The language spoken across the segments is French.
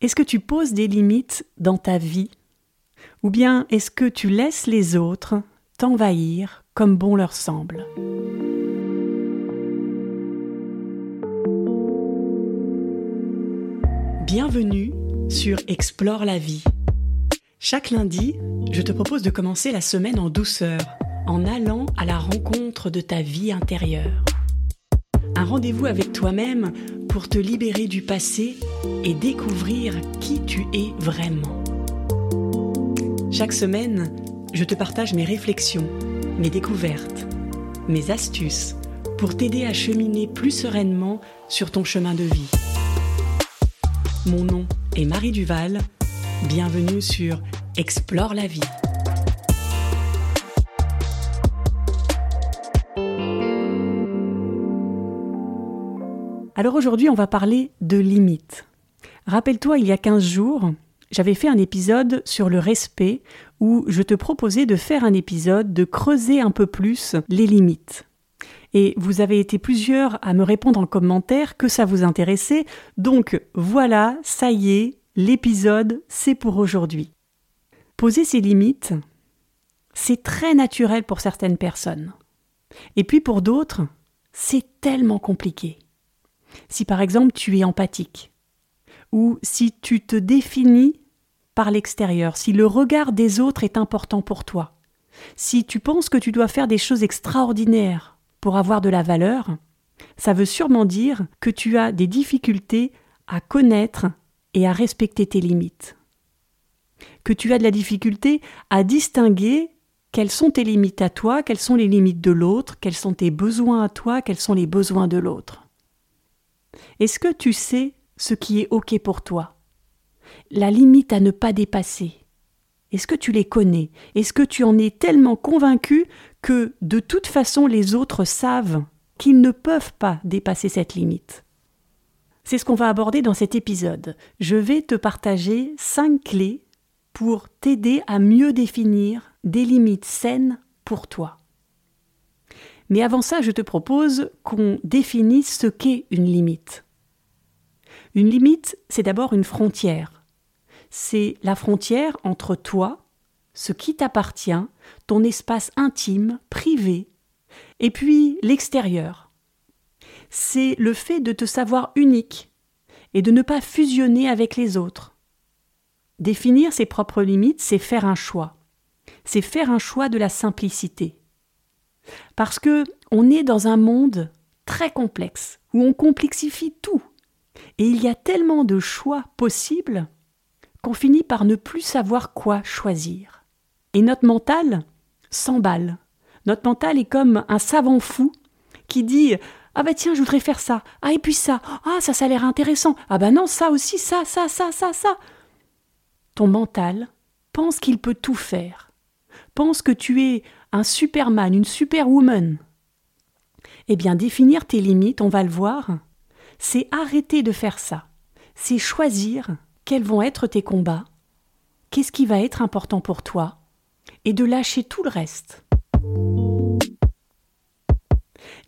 Est-ce que tu poses des limites dans ta vie? Ou bien est-ce que tu laisses les autres t'envahir comme bon leur semble? Bienvenue sur Explore la vie. Chaque lundi, je te propose de commencer la semaine en douceur, en allant à la rencontre de ta vie intérieure. Un rendez-vous avec toi-même pour te libérer du passé et découvrir qui tu es vraiment. Chaque semaine, je te partage mes réflexions, mes découvertes, mes astuces pour t'aider à cheminer plus sereinement sur ton chemin de vie. Mon nom est Marie Duval. Bienvenue sur Explore la vie. Alors aujourd'hui, on va parler de limites. Rappelle-toi, il y a 15 jours, j'avais fait un épisode sur le respect où je te proposais de faire un épisode, de creuser un peu plus les limites. Et vous avez été plusieurs à me répondre en commentaire que ça vous intéressait. Donc voilà, ça y est, l'épisode, c'est pour aujourd'hui. Poser ses limites, c'est très naturel pour certaines personnes. Et puis pour d'autres, c'est tellement compliqué. Si par exemple tu es empathique, ou si tu te définis par l'extérieur, si le regard des autres est important pour toi, si tu penses que tu dois faire des choses extraordinaires pour avoir de la valeur, ça veut sûrement dire que tu as des difficultés à connaître et à respecter tes limites. Que tu as de la difficulté à distinguer quelles sont tes limites à toi, quelles sont les limites de l'autre, quels sont tes besoins à toi, quels sont les besoins de l'autre. Est-ce que tu sais ce qui est OK pour toi La limite à ne pas dépasser. Est-ce que tu les connais? Est-ce que tu en es tellement convaincu que de toute façon les autres savent qu'ils ne peuvent pas dépasser cette limite? C'est ce qu'on va aborder dans cet épisode. Je vais te partager cinq clés pour t'aider à mieux définir des limites saines pour toi. Mais avant ça, je te propose qu'on définisse ce qu'est une limite. Une limite, c'est d'abord une frontière. C'est la frontière entre toi, ce qui t'appartient, ton espace intime, privé, et puis l'extérieur. C'est le fait de te savoir unique et de ne pas fusionner avec les autres. Définir ses propres limites, c'est faire un choix. C'est faire un choix de la simplicité. Parce que on est dans un monde très complexe, où on complexifie tout. Et il y a tellement de choix possibles qu'on finit par ne plus savoir quoi choisir. Et notre mental s'emballe. Notre mental est comme un savant fou qui dit Ah ben tiens, je voudrais faire ça. Ah et puis ça. Ah ça, ça a l'air intéressant. Ah ben non, ça aussi, ça, ça, ça, ça, ça. Ton mental pense qu'il peut tout faire. Pense que tu es un Superman, une Superwoman. Eh bien, définir tes limites, on va le voir, c'est arrêter de faire ça. C'est choisir quels vont être tes combats, qu'est-ce qui va être important pour toi, et de lâcher tout le reste.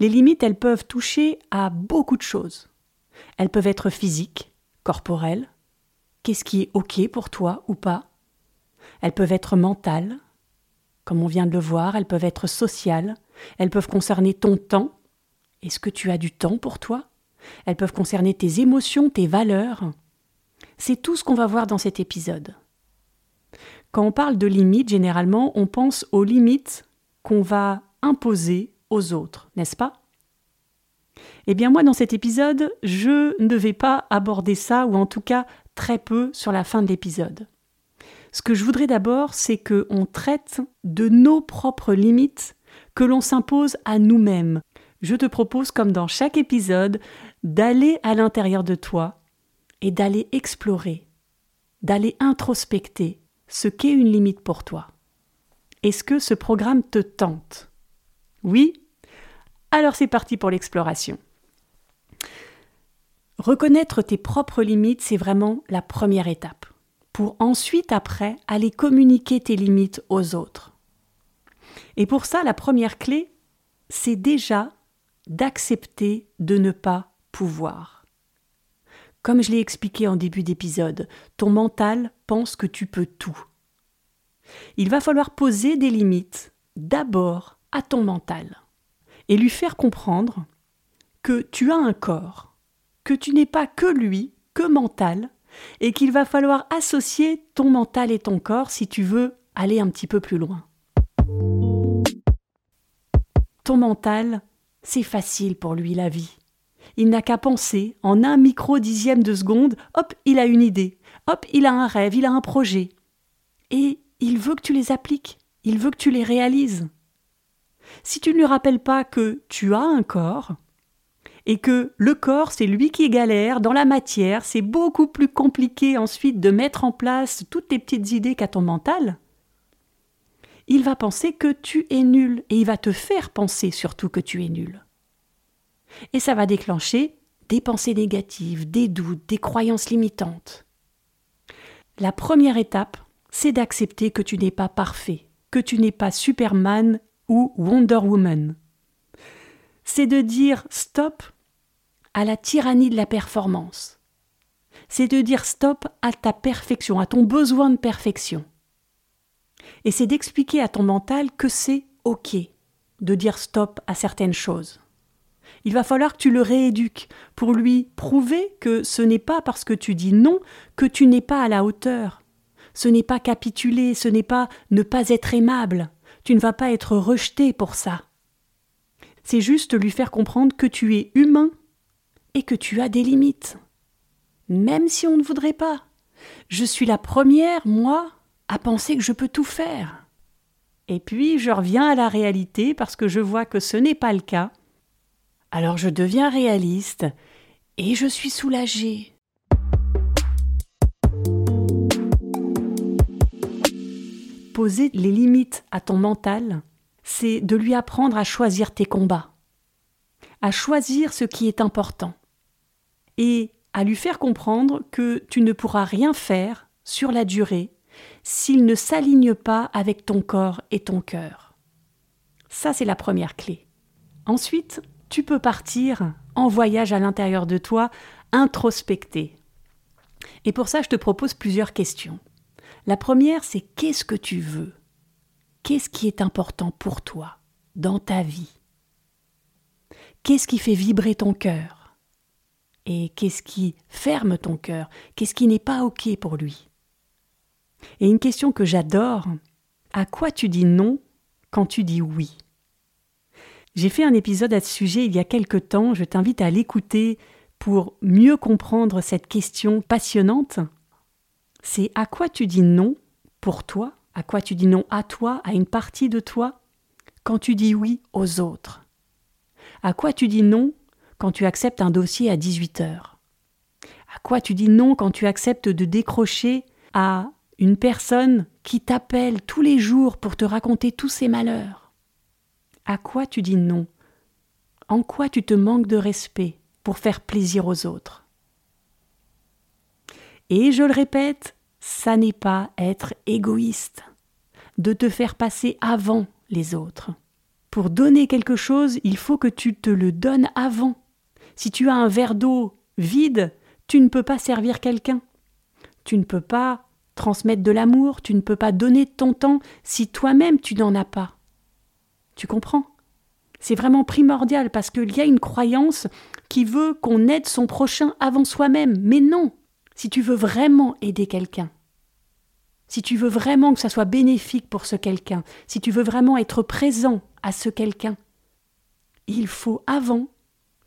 Les limites, elles peuvent toucher à beaucoup de choses. Elles peuvent être physiques, corporelles, qu'est-ce qui est OK pour toi ou pas. Elles peuvent être mentales, comme on vient de le voir, elles peuvent être sociales, elles peuvent concerner ton temps. Est-ce que tu as du temps pour toi? Elles peuvent concerner tes émotions, tes valeurs. C'est tout ce qu'on va voir dans cet épisode. Quand on parle de limites, généralement, on pense aux limites qu'on va imposer aux autres, n'est-ce pas? Eh bien moi, dans cet épisode, je ne vais pas aborder ça, ou en tout cas très peu sur la fin de l'épisode. Ce que je voudrais d'abord, c'est qu'on traite de nos propres limites que l'on s'impose à nous-mêmes. Je te propose, comme dans chaque épisode, d'aller à l'intérieur de toi et d'aller explorer, d'aller introspecter ce qu'est une limite pour toi. Est-ce que ce programme te tente? Oui? Alors c'est parti pour l'exploration. Reconnaître tes propres limites, c'est vraiment la première étape pour ensuite, après, aller communiquer tes limites aux autres. Et pour ça, la première clé, c'est déjà d'accepter de ne pas Comme je l'ai expliqué en début d'épisode, ton mental pense que tu peux tout. Il va falloir poser des limites, d'abord à ton mental, et lui faire comprendre que tu as un corps, que tu n'es pas que lui, que mental, et qu'il va falloir associer ton mental et ton corps si tu veux aller un petit peu plus loin. Ton mental, c'est facile pour lui la vie. Il n'a qu'à penser, en un micro dixième de seconde, hop, il a une idée, hop, il a un rêve, il a un projet. Et il veut que tu les appliques, il veut que tu les réalises. Si tu ne lui rappelles pas que tu as un corps, et que le corps, c'est lui qui galère dans la matière, c'est beaucoup plus compliqué ensuite de mettre en place toutes tes petites idées qu'à ton mental, il va penser que tu es nul et il va te faire penser surtout que tu es nul. Et ça va déclencher des pensées négatives, des doutes, des croyances limitantes. La première étape, c'est d'accepter que tu n'es pas parfait, que tu n'es pas Superman ou Wonder Woman. C'est de dire stop à la tyrannie de la performance. C'est de dire stop à ta perfection, à ton besoin de perfection. Et c'est d'expliquer à ton mental que c'est OK de dire stop à certaines choses. Il va falloir que tu le rééduques pour lui prouver que ce n'est pas parce que tu dis non que tu n'es pas à la hauteur. Ce n'est pas capituler, ce n'est pas ne pas être aimable. Tu ne vas pas être rejeté pour ça. C'est juste lui faire comprendre que tu es humain et que tu as des limites. Même si on ne voudrait pas. Je suis la première, moi, à penser que je peux tout faire. Et puis je reviens à la réalité parce que je vois que ce n'est pas le cas. Alors je deviens réaliste et je suis soulagée. Poser les limites à ton mental, c'est de lui apprendre à choisir tes combats, à choisir ce qui est important, et à lui faire comprendre que tu ne pourras rien faire sur la durée s'il ne s'aligne pas avec ton corps et ton cœur. Ça, c'est la première clé. Ensuite, tu peux partir en voyage à l'intérieur de toi, introspecter. Et pour ça, je te propose plusieurs questions. La première, c'est qu'est-ce que tu veux? Qu'est-ce qui est important pour toi dans ta vie? Qu'est-ce qui fait vibrer ton cœur? Et qu'est-ce qui ferme ton cœur? Qu'est-ce qui n'est pas OK pour lui? Et une question que j'adore, à quoi tu dis non quand tu dis oui? J'ai fait un épisode à ce sujet il y a quelque temps, je t'invite à l'écouter pour mieux comprendre cette question passionnante. C'est à quoi tu dis non pour toi, à quoi tu dis non à toi, à une partie de toi, quand tu dis oui aux autres? À quoi tu dis non quand tu acceptes un dossier à 18 heures? À quoi tu dis non quand tu acceptes de décrocher à une personne qui t'appelle tous les jours pour te raconter tous ses malheurs? À quoi tu dis non? En quoi tu te manques de respect pour faire plaisir aux autres? Et je le répète, ça n'est pas être égoïste, de te faire passer avant les autres. Pour donner quelque chose, il faut que tu te le donnes avant. Si tu as un verre d'eau vide, tu ne peux pas servir quelqu'un. Tu ne peux pas transmettre de l'amour, tu ne peux pas donner ton temps si toi-même tu n'en as pas. Tu comprends? C'est vraiment primordial parce qu'il y a une croyance qui veut qu'on aide son prochain avant soi-même. Mais non Si tu veux vraiment aider quelqu'un, si tu veux vraiment que ça soit bénéfique pour ce quelqu'un, si tu veux vraiment être présent à ce quelqu'un, il faut avant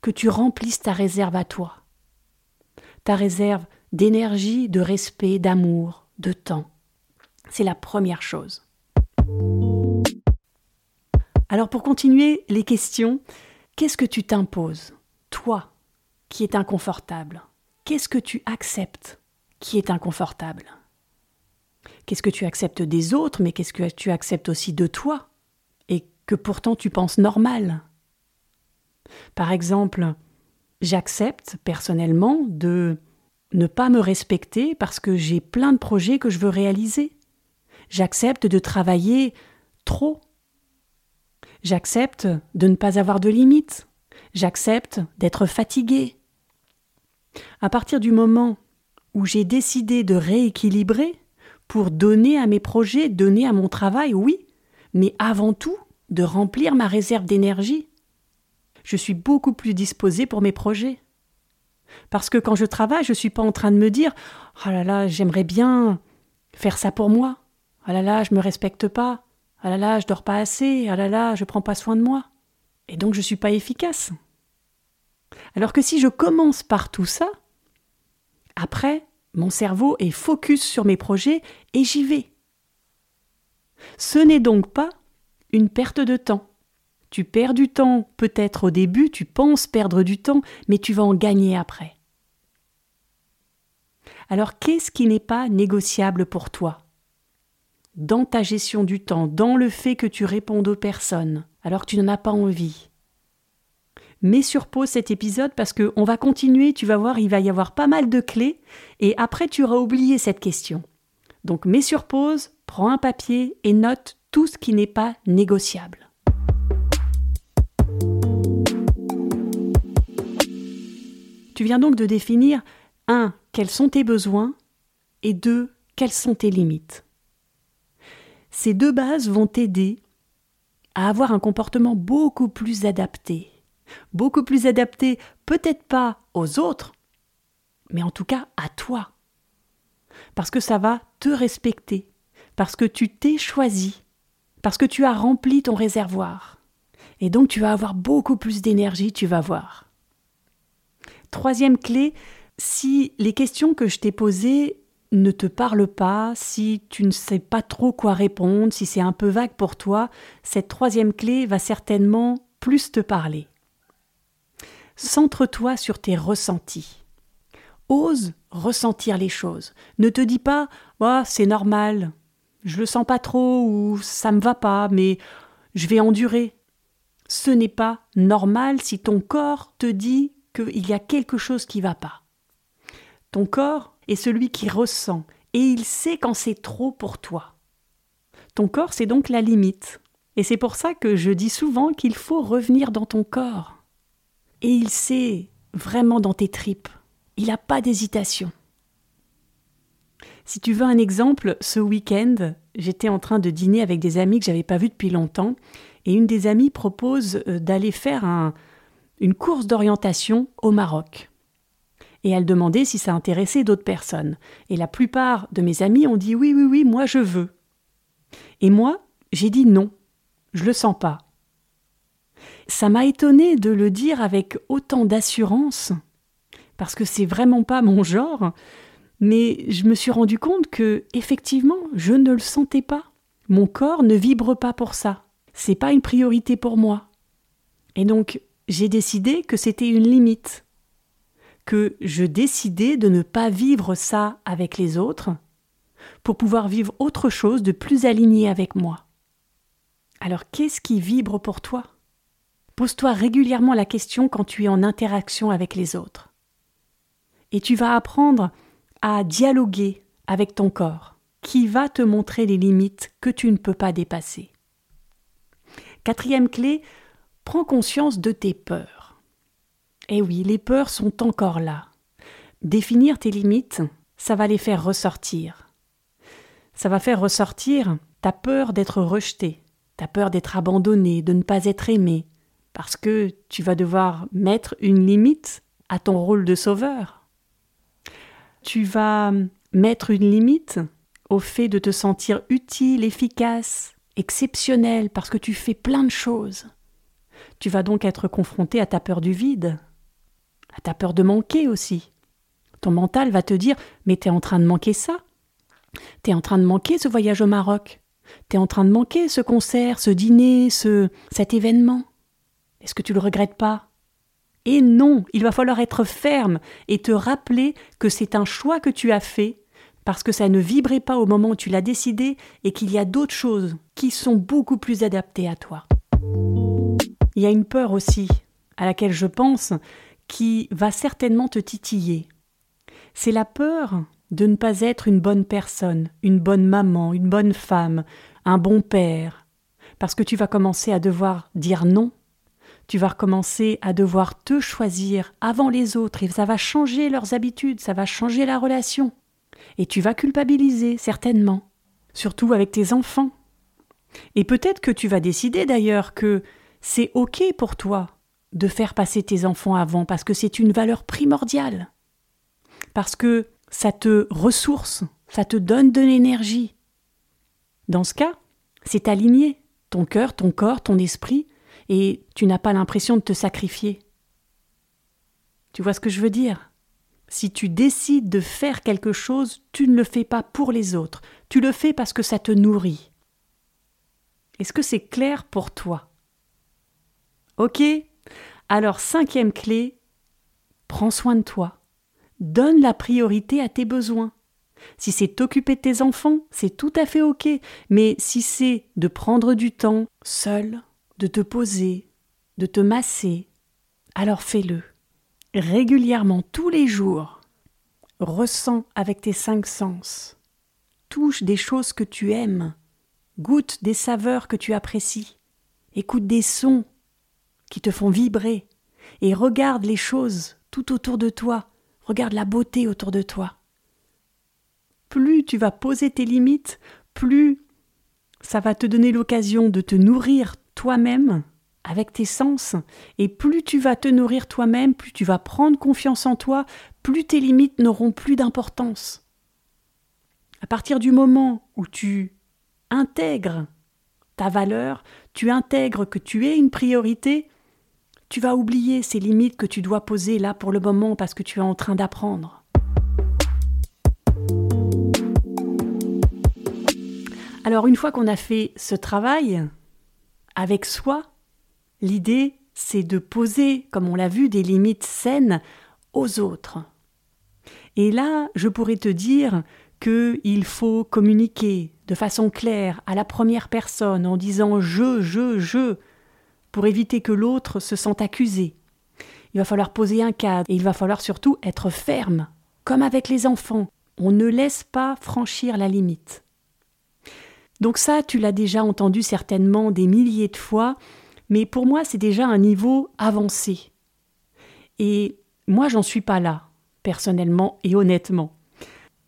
que tu remplisses ta réserve à toi. Ta réserve d'énergie, de respect, d'amour, de temps. C'est la première chose. Alors pour continuer les questions, qu'est-ce que tu t'imposes Toi, qui est inconfortable? Qu'est-ce que tu acceptes qui est inconfortable? Qu'est-ce que tu acceptes des autres, mais qu'est-ce que tu acceptes aussi de toi Et que pourtant tu penses normal? Par exemple, j'accepte personnellement de ne pas me respecter parce que j'ai plein de projets que je veux réaliser. J'accepte de travailler trop. J'accepte de ne pas avoir de limites. J'accepte d'être fatigué. À partir du moment où j'ai décidé de rééquilibrer pour donner à mes projets, donner à mon travail, oui, mais avant tout de remplir ma réserve d'énergie. Je suis beaucoup plus disposée pour mes projets. Parce que quand je travaille, je ne suis pas en train de me dire Oh là là, j'aimerais bien faire ça pour moi. Oh là là, je me respecte pas. Oh là là, je dors pas assez. Oh là là, je prends pas soin de moi. Et donc je ne suis pas efficace. Alors que si je commence par tout ça, après, mon cerveau est focus sur mes projets et j'y vais. Ce n'est donc pas une perte de temps. Tu perds du temps peut-être au début, tu penses perdre du temps, mais tu vas en gagner après. Alors qu'est-ce qui n'est pas négociable pour toi? Dans ta gestion du temps, dans le fait que tu répondes aux personnes, alors tu n'en as pas envie. Mets sur pause cet épisode parce qu'on va continuer, tu vas voir, il va y avoir pas mal de clés, et après tu auras oublié cette question. Donc mets sur pause, prends un papier et note tout ce qui n'est pas négociable. Tu viens donc de définir 1. Quels sont tes besoins et 2. Quelles sont tes limites. Ces deux bases vont t'aider à avoir un comportement beaucoup plus adapté. Beaucoup plus adapté peut-être pas aux autres, mais en tout cas à toi. Parce que ça va te respecter, parce que tu t'es choisi, parce que tu as rempli ton réservoir. Et donc tu vas avoir beaucoup plus d'énergie, tu vas voir. Troisième clé, si les questions que je t'ai posées ne te parlent pas, si tu ne sais pas trop quoi répondre, si c'est un peu vague pour toi, cette troisième clé va certainement plus te parler. Centre-toi sur tes ressentis. Ose ressentir les choses. Ne te dis pas oh, c'est normal, je le sens pas trop ou ça me va pas, mais je vais endurer. Ce n'est pas normal si ton corps te dit qu'il y a quelque chose qui va pas. Ton corps est celui qui ressent et il sait quand c'est trop pour toi. Ton corps, c'est donc la limite. Et c'est pour ça que je dis souvent qu'il faut revenir dans ton corps. Et il sait vraiment dans tes tripes. Il n'a pas d'hésitation. Si tu veux un exemple, ce week-end, j'étais en train de dîner avec des amis que j'avais pas vus depuis longtemps, et une des amies propose euh, d'aller faire une course d'orientation au Maroc. Et elle demandait si ça intéressait d'autres personnes. Et la plupart de mes amis ont dit oui, oui, oui, moi je veux. Et moi, j'ai dit non, je le sens pas. Ça m'a étonné de le dire avec autant d'assurance, parce que c'est vraiment pas mon genre, mais je me suis rendu compte que, effectivement, je ne le sentais pas. Mon corps ne vibre pas pour ça. C'est pas une priorité pour moi. Et donc, j'ai décidé que c'était une limite. Que je décidais de ne pas vivre ça avec les autres pour pouvoir vivre autre chose de plus aligné avec moi. Alors, qu'est-ce qui vibre pour toi? Pose-toi régulièrement la question quand tu es en interaction avec les autres. Et tu vas apprendre à dialoguer avec ton corps, qui va te montrer les limites que tu ne peux pas dépasser. Quatrième clé, prends conscience de tes peurs. Eh oui, les peurs sont encore là. Définir tes limites, ça va les faire ressortir. Ça va faire ressortir ta peur d'être rejeté, ta peur d'être abandonné, de ne pas être aimé, parce que tu vas devoir mettre une limite à ton rôle de sauveur tu vas mettre une limite au fait de te sentir utile, efficace, exceptionnel, parce que tu fais plein de choses. Tu vas donc être confronté à ta peur du vide, à ta peur de manquer aussi. Ton mental va te dire Mais t'es en train de manquer ça T'es en train de manquer ce voyage au Maroc T'es en train de manquer ce concert, ce dîner, ce cet événement Est-ce que tu le regrettes pas? Et non, il va falloir être ferme et te rappeler que c'est un choix que tu as fait parce que ça ne vibrait pas au moment où tu l'as décidé et qu'il y a d'autres choses qui sont beaucoup plus adaptées à toi. Il y a une peur aussi à laquelle je pense qui va certainement te titiller. C'est la peur de ne pas être une bonne personne, une bonne maman, une bonne femme, un bon père, parce que tu vas commencer à devoir dire non tu vas recommencer à devoir te choisir avant les autres et ça va changer leurs habitudes, ça va changer la relation. Et tu vas culpabiliser, certainement, surtout avec tes enfants. Et peut-être que tu vas décider d'ailleurs que c'est OK pour toi de faire passer tes enfants avant parce que c'est une valeur primordiale. Parce que ça te ressource, ça te donne de l'énergie. Dans ce cas, c'est aligné, ton cœur, ton corps, ton esprit, et tu n'as pas l'impression de te sacrifier. Tu vois ce que je veux dire? Si tu décides de faire quelque chose, tu ne le fais pas pour les autres, tu le fais parce que ça te nourrit. Est-ce que c'est clair pour toi? Ok Alors, cinquième clé, prends soin de toi. Donne la priorité à tes besoins. Si c'est t'occuper de tes enfants, c'est tout à fait ok, mais si c'est de prendre du temps seul, de te poser, de te masser, alors fais-le. Régulièrement, tous les jours. Ressens avec tes cinq sens. Touche des choses que tu aimes. Goûte des saveurs que tu apprécies. Écoute des sons qui te font vibrer. Et regarde les choses tout autour de toi. Regarde la beauté autour de toi. Plus tu vas poser tes limites, plus ça va te donner l'occasion de te nourrir toi-même avec tes sens, et plus tu vas te nourrir toi-même, plus tu vas prendre confiance en toi, plus tes limites n'auront plus d'importance. À partir du moment où tu intègres ta valeur, tu intègres que tu es une priorité, tu vas oublier ces limites que tu dois poser là pour le moment parce que tu es en train d'apprendre. Alors une fois qu'on a fait ce travail, avec soi, l'idée, c'est de poser, comme on l'a vu, des limites saines aux autres. Et là, je pourrais te dire qu'il faut communiquer de façon claire à la première personne en disant je, je, je, pour éviter que l'autre se sente accusé. Il va falloir poser un cadre et il va falloir surtout être ferme, comme avec les enfants. On ne laisse pas franchir la limite. Donc ça, tu l'as déjà entendu certainement des milliers de fois, mais pour moi, c'est déjà un niveau avancé. Et moi, j'en suis pas là, personnellement et honnêtement.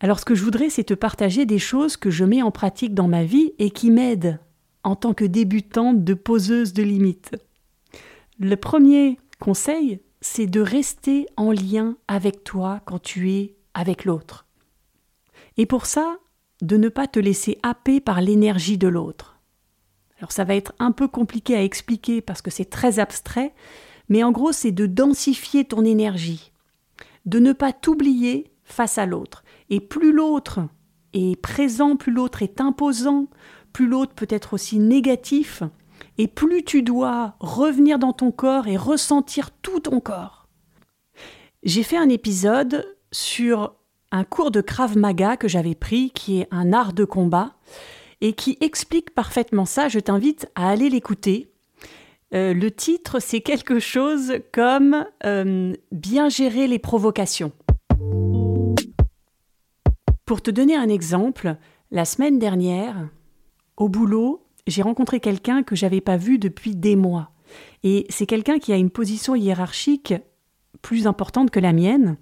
Alors ce que je voudrais, c'est te partager des choses que je mets en pratique dans ma vie et qui m'aident en tant que débutante de poseuse de limites. Le premier conseil, c'est de rester en lien avec toi quand tu es avec l'autre. Et pour ça, de ne pas te laisser happer par l'énergie de l'autre. Alors ça va être un peu compliqué à expliquer parce que c'est très abstrait, mais en gros c'est de densifier ton énergie, de ne pas t'oublier face à l'autre. Et plus l'autre est présent, plus l'autre est imposant, plus l'autre peut être aussi négatif, et plus tu dois revenir dans ton corps et ressentir tout ton corps. J'ai fait un épisode sur un cours de Krav Maga que j'avais pris, qui est un art de combat, et qui explique parfaitement ça. Je t'invite à aller l'écouter. Euh, le titre, c'est quelque chose comme euh, Bien gérer les provocations. Pour te donner un exemple, la semaine dernière, au boulot, j'ai rencontré quelqu'un que j'avais pas vu depuis des mois. Et c'est quelqu'un qui a une position hiérarchique plus importante que la mienne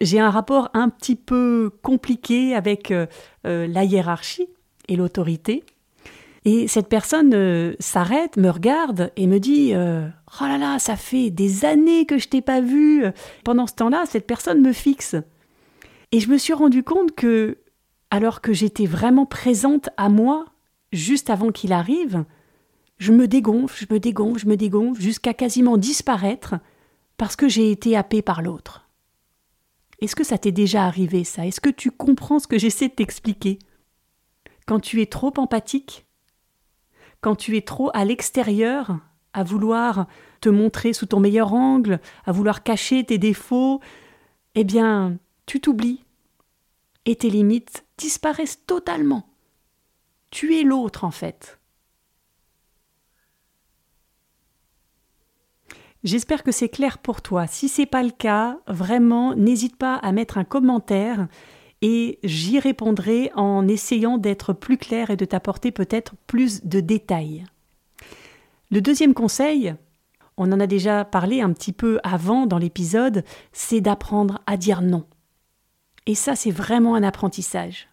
j'ai un rapport un petit peu compliqué avec euh, euh, la hiérarchie et l'autorité. Et cette personne euh, s'arrête, me regarde et me dit Oh là là, ça fait des années que je t'ai pas vu. Pendant ce temps-là, cette personne me fixe. Et je me suis rendu compte que, alors que j'étais vraiment présente à moi, juste avant qu'il arrive, je me dégonfle, je me dégonfle, je me dégonfle, jusqu'à quasiment disparaître, parce que j'ai été happée par l'autre. Est-ce que ça t'est déjà arrivé ça? Est-ce que tu comprends ce que j'essaie de t'expliquer? Quand tu es trop empathique Quand tu es trop à l'extérieur, à vouloir te montrer sous ton meilleur angle, à vouloir cacher tes défauts, eh bien, tu t'oublies. Et tes limites disparaissent totalement. Tu es l'autre en fait. J'espère que c'est clair pour toi. Si c'est pas le cas, vraiment, n'hésite pas à mettre un commentaire et j'y répondrai en essayant d'être plus clair et de t'apporter peut-être plus de détails. Le deuxième conseil, on en a déjà parlé un petit peu avant dans l'épisode, c'est d'apprendre à dire non. Et ça, c'est vraiment un apprentissage.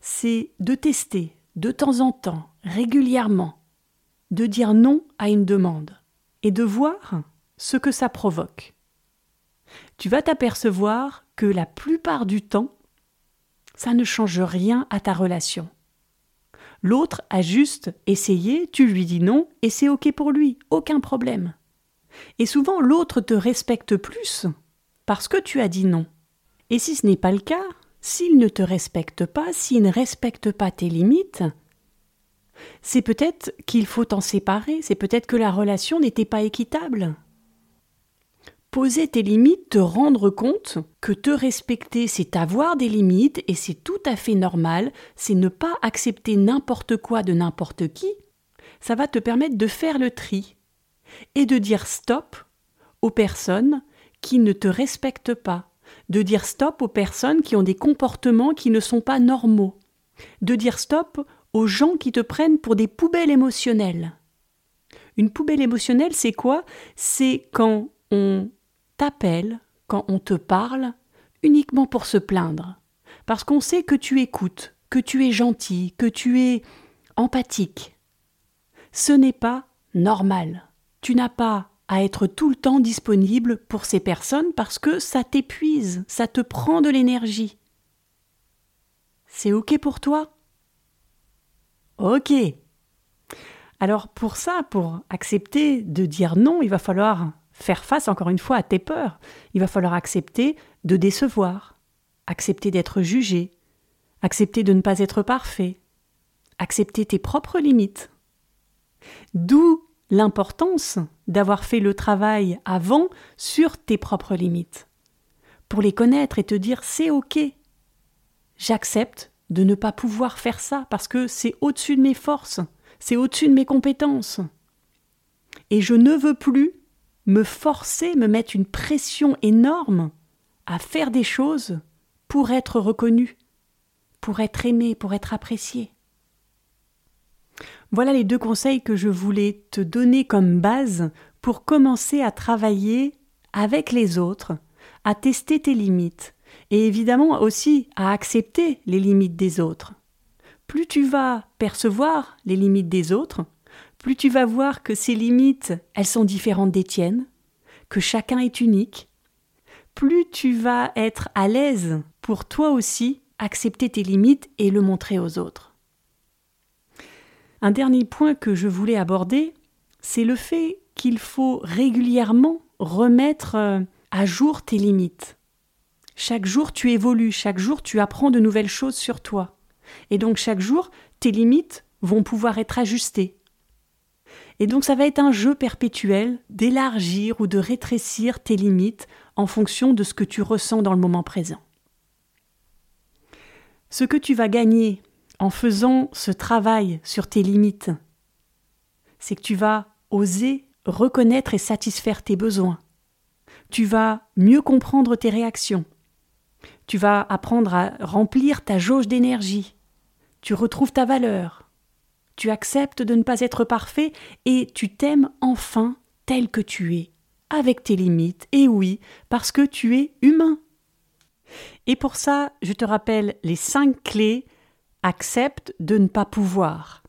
C'est de tester de temps en temps, régulièrement, de dire non à une demande et de voir ce que ça provoque. Tu vas t'apercevoir que la plupart du temps, ça ne change rien à ta relation. L'autre a juste essayé, tu lui dis non, et c'est OK pour lui, aucun problème. Et souvent l'autre te respecte plus parce que tu as dit non. Et si ce n'est pas le cas, s'il ne te respecte pas, s'il ne respecte pas tes limites, c'est peut-être qu'il faut t'en séparer, c'est peut-être que la relation n'était pas équitable. Poser tes limites, te rendre compte que te respecter, c'est avoir des limites et c'est tout à fait normal, c'est ne pas accepter n'importe quoi de n'importe qui, ça va te permettre de faire le tri et de dire stop aux personnes qui ne te respectent pas, de dire stop aux personnes qui ont des comportements qui ne sont pas normaux, de dire stop aux gens qui te prennent pour des poubelles émotionnelles. Une poubelle émotionnelle, c'est quoi? C'est quand on t'appelle, quand on te parle, uniquement pour se plaindre. Parce qu'on sait que tu écoutes, que tu es gentil, que tu es empathique. Ce n'est pas normal. Tu n'as pas à être tout le temps disponible pour ces personnes parce que ça t'épuise, ça te prend de l'énergie. C'est OK pour toi? Ok. Alors pour ça, pour accepter de dire non, il va falloir faire face encore une fois à tes peurs. Il va falloir accepter de décevoir, accepter d'être jugé, accepter de ne pas être parfait, accepter tes propres limites. D'où l'importance d'avoir fait le travail avant sur tes propres limites, pour les connaître et te dire c'est ok. J'accepte de ne pas pouvoir faire ça parce que c'est au-dessus de mes forces, c'est au-dessus de mes compétences. Et je ne veux plus me forcer, me mettre une pression énorme à faire des choses pour être reconnu, pour être aimé, pour être apprécié. Voilà les deux conseils que je voulais te donner comme base pour commencer à travailler avec les autres, à tester tes limites, et évidemment aussi à accepter les limites des autres. Plus tu vas percevoir les limites des autres, plus tu vas voir que ces limites, elles sont différentes des tiennes, que chacun est unique, plus tu vas être à l'aise pour toi aussi accepter tes limites et le montrer aux autres. Un dernier point que je voulais aborder, c'est le fait qu'il faut régulièrement remettre euh, à jour tes limites. Chaque jour, tu évolues, chaque jour, tu apprends de nouvelles choses sur toi. Et donc, chaque jour, tes limites vont pouvoir être ajustées. Et donc, ça va être un jeu perpétuel d'élargir ou de rétrécir tes limites en fonction de ce que tu ressens dans le moment présent. Ce que tu vas gagner en faisant ce travail sur tes limites, c'est que tu vas oser reconnaître et satisfaire tes besoins. Tu vas mieux comprendre tes réactions. Tu vas apprendre à remplir ta jauge d'énergie. Tu retrouves ta valeur. Tu acceptes de ne pas être parfait et tu t'aimes enfin tel que tu es, avec tes limites, et oui, parce que tu es humain. Et pour ça, je te rappelle les cinq clés. Accepte de ne pas pouvoir.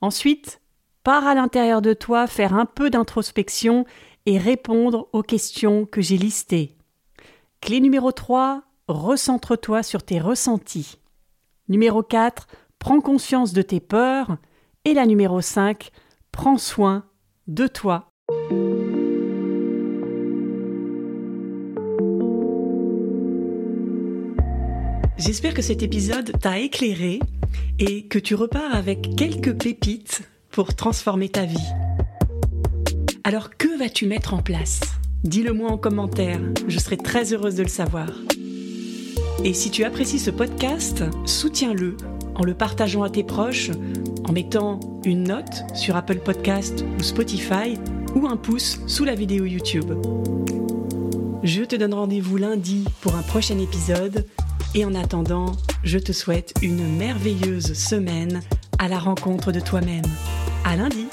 Ensuite, pars à l'intérieur de toi faire un peu d'introspection et répondre aux questions que j'ai listées. Clé numéro 3, recentre-toi sur tes ressentis. Numéro 4, prends conscience de tes peurs. Et la numéro 5, prends soin de toi. J'espère que cet épisode t'a éclairé et que tu repars avec quelques pépites pour transformer ta vie. Alors que vas-tu mettre en place? Dis-le moi en commentaire, je serai très heureuse de le savoir. Et si tu apprécies ce podcast, soutiens-le en le partageant à tes proches, en mettant une note sur Apple Podcast ou Spotify ou un pouce sous la vidéo YouTube. Je te donne rendez-vous lundi pour un prochain épisode et en attendant, je te souhaite une merveilleuse semaine à la rencontre de toi-même. À lundi!